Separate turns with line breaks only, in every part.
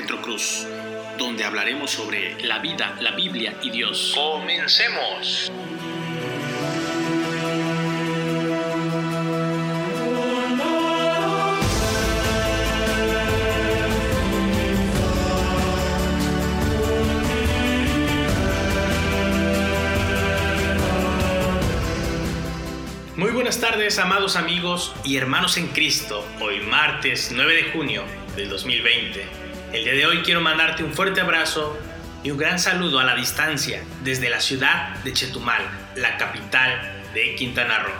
Getro Cruz, donde hablaremos sobre la vida, la Biblia y Dios.
Comencemos.
Muy buenas tardes, amados amigos y hermanos en Cristo. Hoy martes 9 de junio del 2020. El día de hoy quiero mandarte un fuerte abrazo y un gran saludo a la distancia desde la ciudad de Chetumal, la capital de Quintana Roo.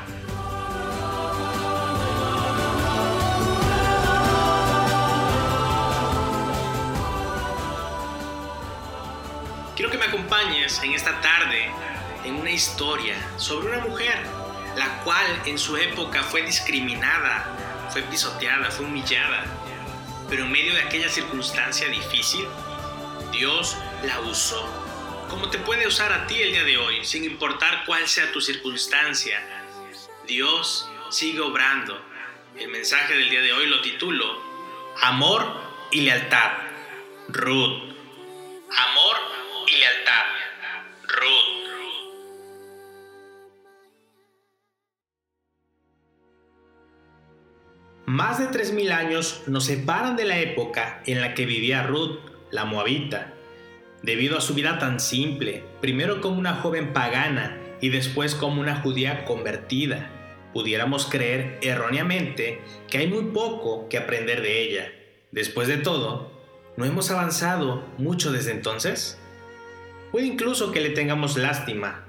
Quiero que me acompañes en esta tarde en una historia sobre una mujer la cual en su época fue discriminada, fue pisoteada, fue humillada. Pero en medio de aquella circunstancia difícil, Dios la usó. Como te puede usar a ti el día de hoy, sin importar cuál sea tu circunstancia. Dios sigue obrando. El mensaje del día de hoy lo titulo Amor y lealtad. Ruth. Amor y lealtad. Ruth. Más de 3.000 años nos separan de la época en la que vivía Ruth, la moabita. Debido a su vida tan simple, primero como una joven pagana y después como una judía convertida, pudiéramos creer erróneamente que hay muy poco que aprender de ella. Después de todo, ¿no hemos avanzado mucho desde entonces? Puede incluso que le tengamos lástima.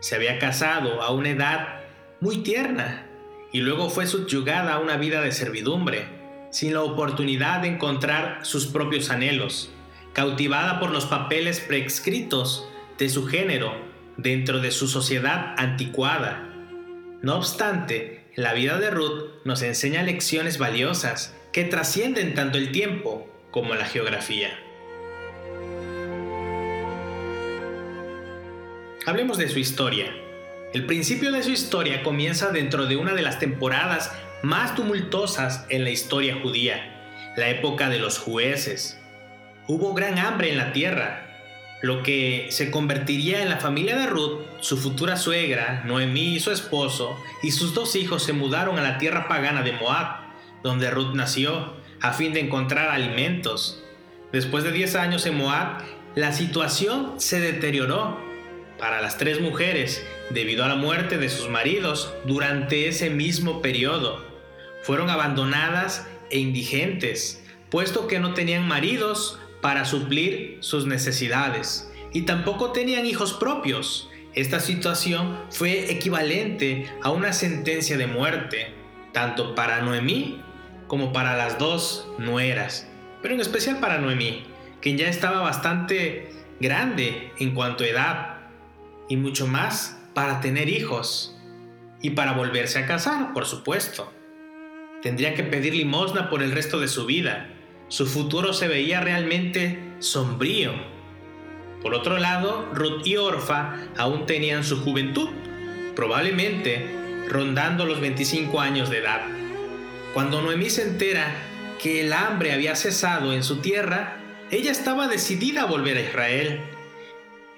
Se había casado a una edad muy tierna y luego fue subyugada a una vida de servidumbre, sin la oportunidad de encontrar sus propios anhelos, cautivada por los papeles prescritos de su género dentro de su sociedad anticuada. No obstante, la vida de Ruth nos enseña lecciones valiosas que trascienden tanto el tiempo como la geografía. Hablemos de su historia. El principio de su historia comienza dentro de una de las temporadas más tumultuosas en la historia judía, la época de los jueces. Hubo gran hambre en la tierra, lo que se convertiría en la familia de Ruth, su futura suegra, Noemí y su esposo, y sus dos hijos se mudaron a la tierra pagana de Moab, donde Ruth nació, a fin de encontrar alimentos. Después de 10 años en Moab, la situación se deterioró para las tres mujeres debido a la muerte de sus maridos durante ese mismo periodo. Fueron abandonadas e indigentes, puesto que no tenían maridos para suplir sus necesidades y tampoco tenían hijos propios. Esta situación fue equivalente a una sentencia de muerte, tanto para Noemí como para las dos nueras, pero en especial para Noemí, quien ya estaba bastante grande en cuanto a edad y mucho más para tener hijos y para volverse a casar, por supuesto. Tendría que pedir limosna por el resto de su vida. Su futuro se veía realmente sombrío. Por otro lado, Ruth y Orfa aún tenían su juventud, probablemente rondando los 25 años de edad. Cuando Noemí se entera que el hambre había cesado en su tierra, ella estaba decidida a volver a Israel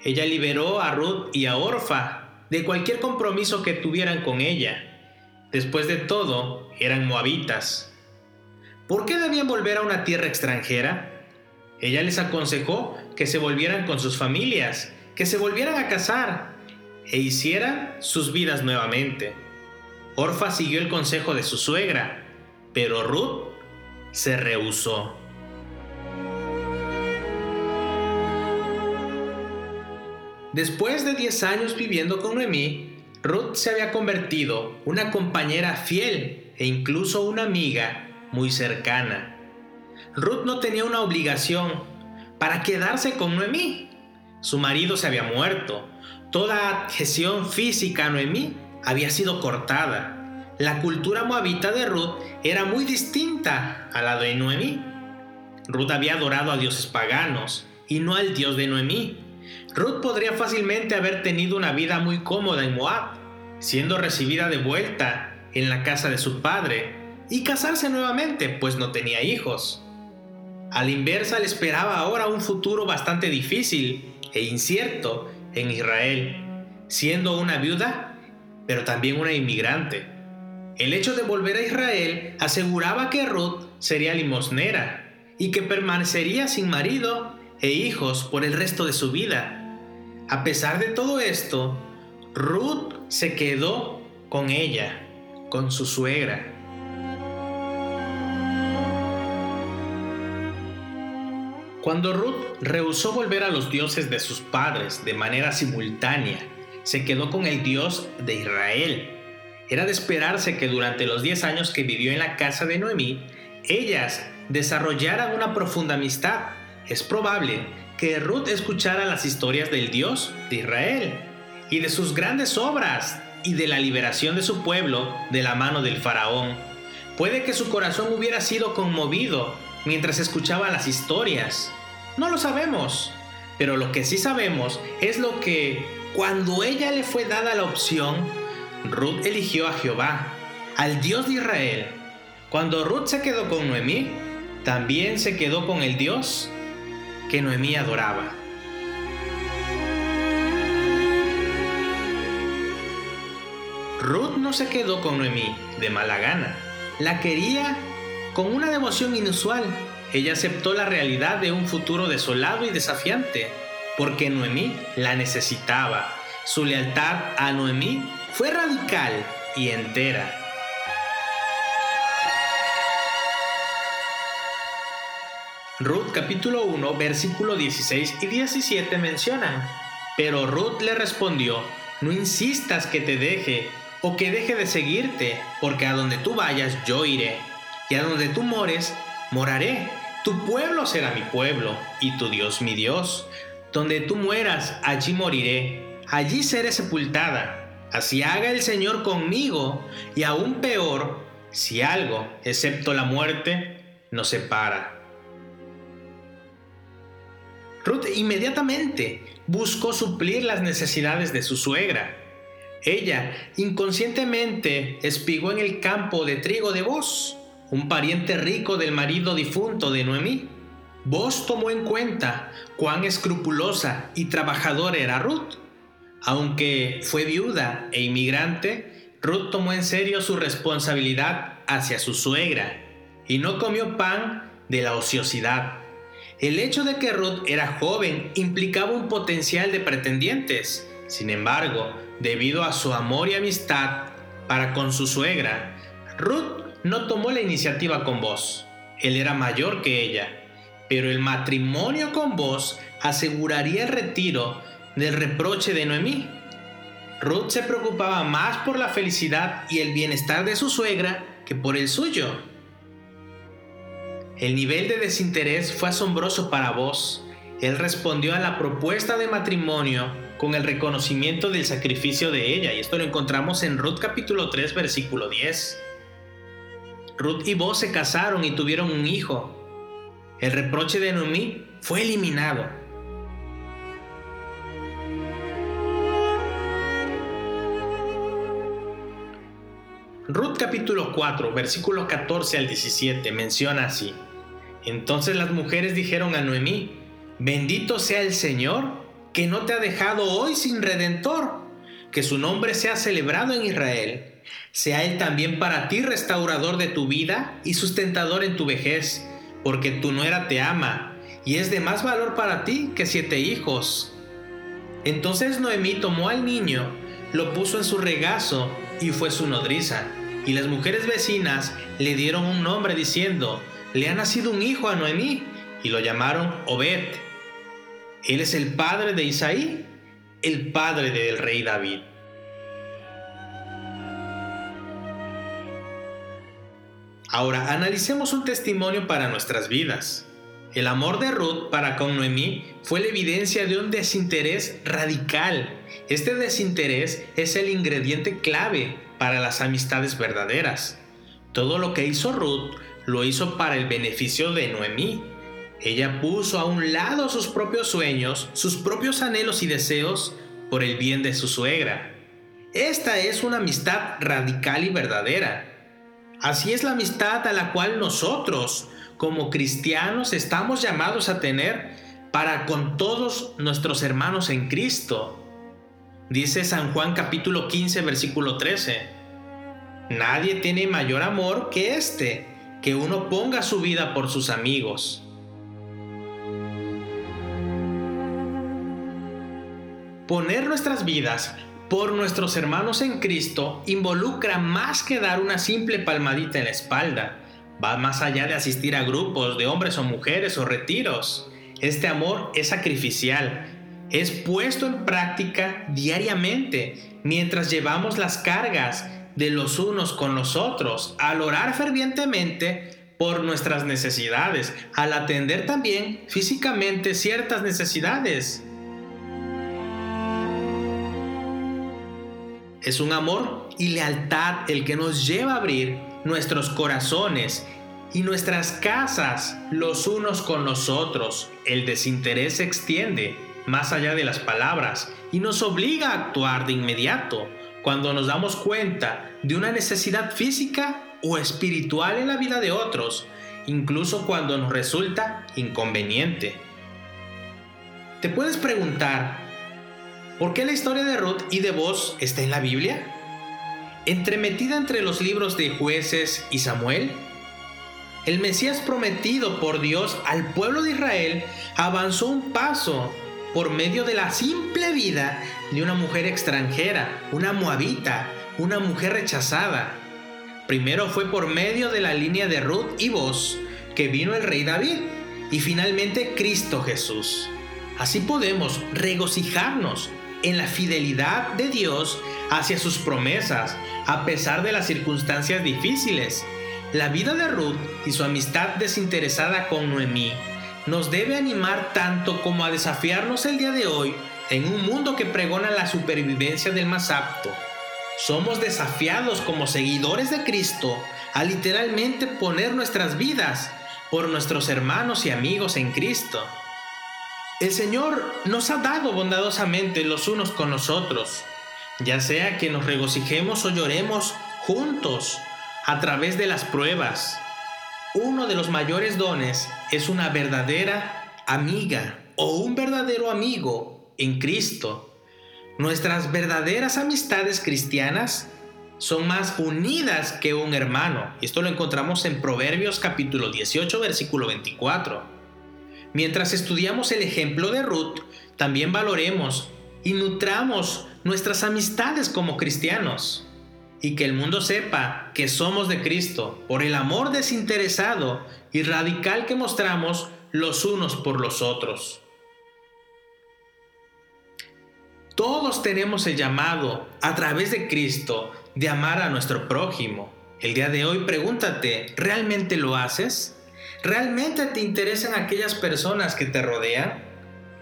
ella liberó a Ruth y a Orfa de cualquier compromiso que tuvieran con ella. Después de todo, eran moabitas. ¿Por qué debían volver a una tierra extranjera? Ella les aconsejó que se volvieran con sus familias, que se volvieran a casar e hicieran sus vidas nuevamente. Orfa siguió el consejo de su suegra, pero Ruth se rehusó. Después de 10 años viviendo con Noemí, Ruth se había convertido una compañera fiel e incluso una amiga muy cercana. Ruth no tenía una obligación para quedarse con Noemí. Su marido se había muerto. Toda adhesión física a Noemí había sido cortada. La cultura moabita de Ruth era muy distinta a la de Noemí. Ruth había adorado a dioses paganos y no al dios de Noemí. Ruth podría fácilmente haber tenido una vida muy cómoda en Moab, siendo recibida de vuelta en la casa de su padre y casarse nuevamente, pues no tenía hijos. A la inversa le esperaba ahora un futuro bastante difícil e incierto en Israel, siendo una viuda, pero también una inmigrante. El hecho de volver a Israel aseguraba que Ruth sería limosnera y que permanecería sin marido e hijos por el resto de su vida. A pesar de todo esto, Ruth se quedó con ella, con su suegra. Cuando Ruth rehusó volver a los dioses de sus padres de manera simultánea, se quedó con el Dios de Israel. Era de esperarse que durante los 10 años que vivió en la casa de Noemí, ellas desarrollaran una profunda amistad. Es probable que Ruth escuchara las historias del Dios de Israel y de sus grandes obras y de la liberación de su pueblo de la mano del faraón. Puede que su corazón hubiera sido conmovido mientras escuchaba las historias. No lo sabemos, pero lo que sí sabemos es lo que cuando ella le fue dada la opción, Ruth eligió a Jehová, al Dios de Israel. Cuando Ruth se quedó con Noemí, también se quedó con el Dios que Noemí adoraba. Ruth no se quedó con Noemí de mala gana. La quería con una devoción inusual, ella aceptó la realidad de un futuro desolado y desafiante, porque Noemí la necesitaba. Su lealtad a Noemí fue radical y entera. Ruth capítulo 1 versículo 16 y 17 mencionan, pero Ruth le respondió, no insistas que te deje o que deje de seguirte, porque a donde tú vayas yo iré y a donde tú mores, moraré. Tu pueblo será mi pueblo, y tu Dios mi Dios. Donde tú mueras, allí moriré, allí seré sepultada. Así haga el Señor conmigo, y aún peor, si algo, excepto la muerte, nos separa. Ruth inmediatamente buscó suplir las necesidades de su suegra. Ella inconscientemente espigó en el campo de trigo de voz un pariente rico del marido difunto de Noemí. Vos tomó en cuenta cuán escrupulosa y trabajadora era Ruth. Aunque fue viuda e inmigrante, Ruth tomó en serio su responsabilidad hacia su suegra y no comió pan de la ociosidad. El hecho de que Ruth era joven implicaba un potencial de pretendientes. Sin embargo, debido a su amor y amistad para con su suegra, Ruth no tomó la iniciativa con vos. Él era mayor que ella, pero el matrimonio con vos aseguraría el retiro del reproche de Noemí. Ruth se preocupaba más por la felicidad y el bienestar de su suegra que por el suyo. El nivel de desinterés fue asombroso para vos. Él respondió a la propuesta de matrimonio con el reconocimiento del sacrificio de ella, y esto lo encontramos en Ruth capítulo 3 versículo 10. Ruth y vos se casaron y tuvieron un hijo. El reproche de Noemí fue eliminado. Ruth capítulo 4, versículos 14 al 17 menciona así. Entonces las mujeres dijeron a Noemí, bendito sea el Señor, que no te ha dejado hoy sin redentor, que su nombre sea celebrado en Israel sea Él también para ti restaurador de tu vida y sustentador en tu vejez, porque tu nuera te ama y es de más valor para ti que siete hijos. Entonces Noemí tomó al niño, lo puso en su regazo y fue su nodriza. Y las mujeres vecinas le dieron un nombre diciendo, le ha nacido un hijo a Noemí, y lo llamaron Obed. Él es el padre de Isaí, el padre del rey David. Ahora analicemos un testimonio para nuestras vidas. El amor de Ruth para con Noemí fue la evidencia de un desinterés radical. Este desinterés es el ingrediente clave para las amistades verdaderas. Todo lo que hizo Ruth lo hizo para el beneficio de Noemí. Ella puso a un lado sus propios sueños, sus propios anhelos y deseos por el bien de su suegra. Esta es una amistad radical y verdadera Así es la amistad a la cual nosotros, como cristianos estamos llamados a tener para con todos nuestros hermanos en Cristo. Dice San Juan capítulo 15 versículo 13. Nadie tiene mayor amor que este, que uno ponga su vida por sus amigos. Poner nuestras vidas por nuestros hermanos en Cristo involucra más que dar una simple palmadita en la espalda. Va más allá de asistir a grupos de hombres o mujeres o retiros. Este amor es sacrificial, es puesto en práctica diariamente mientras llevamos las cargas de los unos con los otros, al orar fervientemente por nuestras necesidades, al atender también físicamente ciertas necesidades. Es un amor y lealtad el que nos lleva a abrir nuestros corazones y nuestras casas los unos con los otros. El desinterés se extiende más allá de las palabras y nos obliga a actuar de inmediato cuando nos damos cuenta de una necesidad física o espiritual en la vida de otros, incluso cuando nos resulta inconveniente. Te puedes preguntar, ¿Por qué la historia de Ruth y de Boz está en la Biblia? Entremetida entre los libros de jueces y Samuel, el Mesías prometido por Dios al pueblo de Israel avanzó un paso por medio de la simple vida de una mujer extranjera, una moabita, una mujer rechazada. Primero fue por medio de la línea de Ruth y Boz que vino el rey David y finalmente Cristo Jesús. Así podemos regocijarnos en la fidelidad de Dios hacia sus promesas, a pesar de las circunstancias difíciles. La vida de Ruth y su amistad desinteresada con Noemí nos debe animar tanto como a desafiarnos el día de hoy en un mundo que pregona la supervivencia del más apto. Somos desafiados como seguidores de Cristo a literalmente poner nuestras vidas por nuestros hermanos y amigos en Cristo. El Señor nos ha dado bondadosamente los unos con los otros, ya sea que nos regocijemos o lloremos juntos a través de las pruebas. Uno de los mayores dones es una verdadera amiga o un verdadero amigo en Cristo. Nuestras verdaderas amistades cristianas son más unidas que un hermano. Esto lo encontramos en Proverbios capítulo 18, versículo 24. Mientras estudiamos el ejemplo de Ruth, también valoremos y nutramos nuestras amistades como cristianos. Y que el mundo sepa que somos de Cristo por el amor desinteresado y radical que mostramos los unos por los otros. Todos tenemos el llamado a través de Cristo de amar a nuestro prójimo. El día de hoy pregúntate, ¿realmente lo haces? ¿Realmente te interesan aquellas personas que te rodean?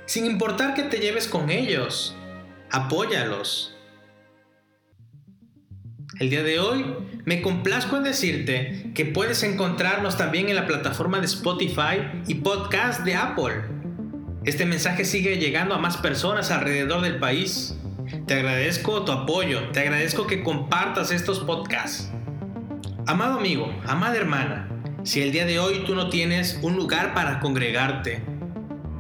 Sin importar que te lleves con ellos, apóyalos. El día de hoy me complazco en decirte que puedes encontrarnos también en la plataforma de Spotify y podcast de Apple. Este mensaje sigue llegando a más personas alrededor del país. Te agradezco tu apoyo, te agradezco que compartas estos podcasts. Amado amigo, amada hermana, si el día de hoy tú no tienes un lugar para congregarte,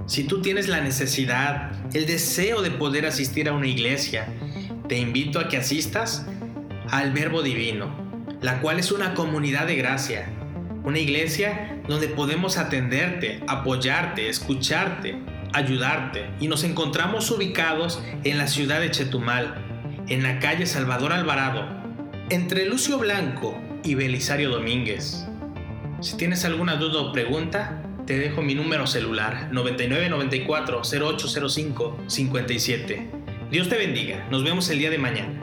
si tú tienes la necesidad, el deseo de poder asistir a una iglesia, te invito a que asistas al Verbo Divino, la cual es una comunidad de gracia, una iglesia donde podemos atenderte, apoyarte, escucharte, ayudarte y nos encontramos ubicados en la ciudad de Chetumal, en la calle Salvador Alvarado, entre Lucio Blanco y Belisario Domínguez. Si tienes alguna duda o pregunta, te dejo mi número celular 9994 0805 57. Dios te bendiga. Nos vemos el día de mañana.